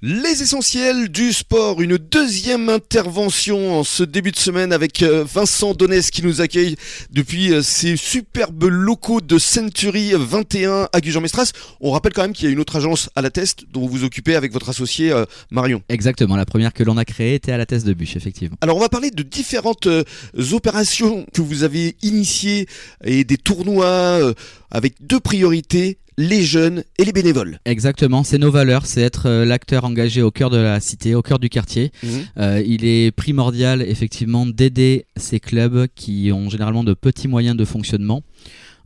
Les essentiels du sport, une deuxième intervention en ce début de semaine avec euh, Vincent Donès qui nous accueille depuis euh, ces superbes locaux de Century 21 à Gujan-Mestras. On rappelle quand même qu'il y a une autre agence à la Teste dont vous vous occupez avec votre associé euh, Marion. Exactement, la première que l'on a créée était à la Teste de Bûche, effectivement. Alors on va parler de différentes opérations que vous avez initiées et des tournois avec deux priorités les jeunes et les bénévoles. Exactement, c'est nos valeurs, c'est être euh, l'acteur engagé au cœur de la cité, au cœur du quartier. Mhm. Euh, il est primordial effectivement d'aider ces clubs qui ont généralement de petits moyens de fonctionnement.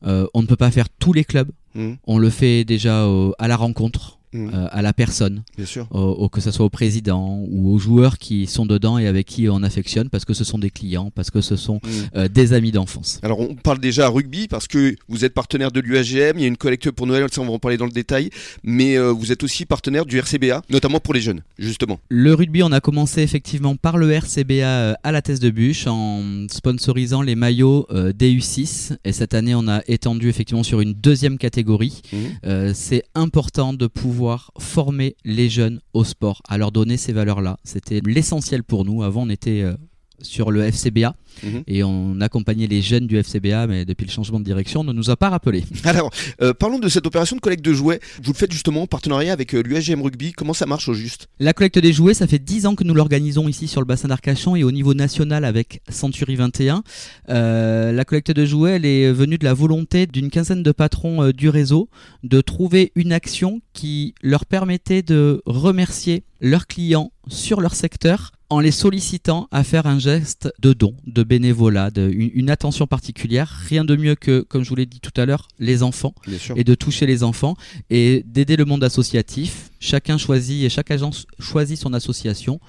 Euh, on ne peut pas faire tous les clubs, mhm. on le fait déjà à la rencontre. Mm. Euh, à la personne, Bien sûr. Au, que ce soit au président ou aux joueurs qui sont dedans et avec qui on affectionne parce que ce sont des clients, parce que ce sont mm. euh, des amis d'enfance. Alors on parle déjà rugby parce que vous êtes partenaire de l'UAGM, il y a une collecte pour Noël, ça on va en parler dans le détail, mais euh, vous êtes aussi partenaire du RCBA, notamment pour les jeunes, justement. Le rugby, on a commencé effectivement par le RCBA à la thèse de bûche en sponsorisant les maillots DU6 et cette année on a étendu effectivement sur une deuxième catégorie. Mm. C'est important de pouvoir former les jeunes au sport, à leur donner ces valeurs-là. C'était l'essentiel pour nous. Avant, on était euh, sur le FCBA. Mhm. Et on accompagnait les jeunes du FCBA, mais depuis le changement de direction, on ne nous a pas rappelé. Alors, euh, parlons de cette opération de collecte de jouets. Vous le faites justement en partenariat avec euh, l'USGM Rugby. Comment ça marche au juste? La collecte des jouets, ça fait 10 ans que nous l'organisons ici sur le bassin d'Arcachon et au niveau national avec Century 21. Euh, la collecte de jouets, elle est venue de la volonté d'une quinzaine de patrons du réseau de trouver une action qui leur permettait de remercier leurs clients sur leur secteur en les sollicitant à faire un geste de don, de bénévolat, de, une, attention particulière. Rien de mieux que, comme je vous l'ai dit tout à l'heure, les enfants et de toucher les enfants et d'aider le monde associatif. Chacun choisit et chaque agence choisit son association.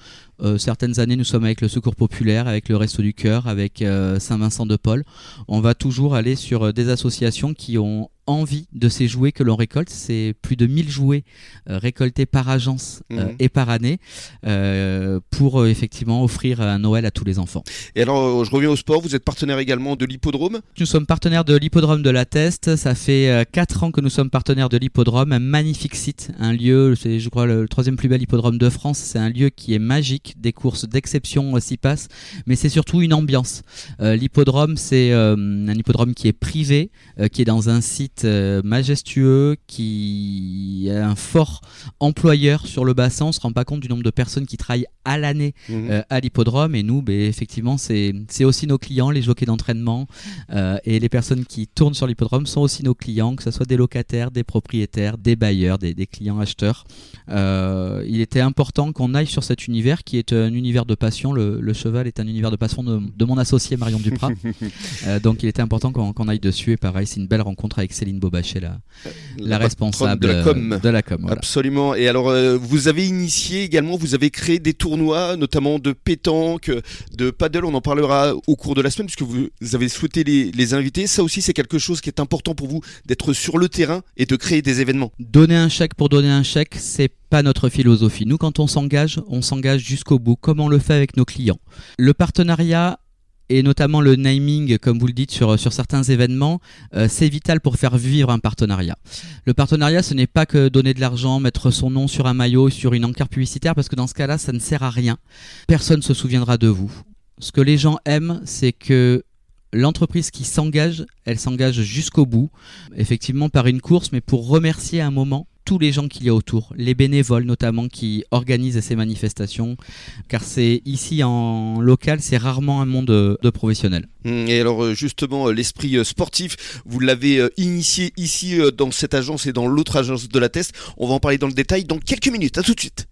Euh, certaines années, nous sommes avec le Secours Populaire, avec le Resto du Cœur, avec euh, Saint-Vincent de Paul. On va toujours aller sur euh, des associations qui ont envie de ces jouets que l'on récolte. C'est plus de 1000 jouets euh, récoltés par agence euh, mhm. et par année euh, pour effectivement offrir un Noël à tous les enfants. Et alors, je reviens au sport, vous êtes partenaire également de l'hippodrome? Nous sommes partenaires de l'hippodrome de la Teste. Ça fait 4 ans que nous sommes partenaires de l'hippodrome, un magnifique site, un lieu, c'est je crois le troisième plus bel hippodrome de France. C'est un lieu qui est magique, des courses d'exception s'y passent, mais c'est surtout une ambiance. l'hippodrome, c'est un hippodrome qui est privé, qui est dans un site euh, majestueux qui a un fort employeur sur le bassin. On se rend pas compte du nombre de personnes qui travaillent à l'année mhm. euh, à l'hippodrome. Et nous, ben, effectivement, c'est aussi nos clients, les jockeys d'entraînement euh, et les personnes qui tournent sur l'hippodrome sont aussi nos clients, que ce soit des locataires, des propriétaires, des bailleurs, des, clients acheteurs. Il était important qu'on aille sur cet univers qui est un univers de passion. Le, cheval est un univers de passion de, mon associé Marion Duprat. donc il était important qu'on aille dessus. Et pareil, c'est une belle rencontre avec Céline Bobachet, la, la, responsable de la com. De la com Absolument. Et alors, euh, vous avez initié également, vous avez créé des tournois, notamment de pétanque, de paddle. On en parlera au cours de la semaine, puisque vous avez souhaité les, les inviter. Ça aussi, c'est quelque chose qui est important pour vous, d'être sur le terrain et de créer des événements. Donner un chèque pour donner un chèque, c'est pas notre philosophie. Nous, quand on s'engage, on s'engage jusqu'au bout, comme on le fait avec nos clients. Le partenariat et notamment le naming, comme vous le dites, sur, sur certains événements, euh, c'est vital pour faire vivre un partenariat. Le partenariat, ce n'est pas que donner de l'argent, mettre son nom sur un maillot, sur une encarte publicitaire, parce que dans ce cas-là, ça ne sert à rien. Personne ne se souviendra de vous. Ce que les gens aiment, c'est que l'entreprise qui s'engage, elle s'engage jusqu'au bout, effectivement par une course, mais pour remercier un moment tous les gens qu'il y a autour, les bénévoles notamment qui organisent ces manifestations, car c'est ici en local, c'est rarement un monde de professionnels. Hum, et alors euh, justement, euh, l'esprit euh, sportif, vous l'avez initié ici dans cette agence et dans l'autre agence de la Test. On va en parler dans le détail dans quelques minutes. À tout de suite.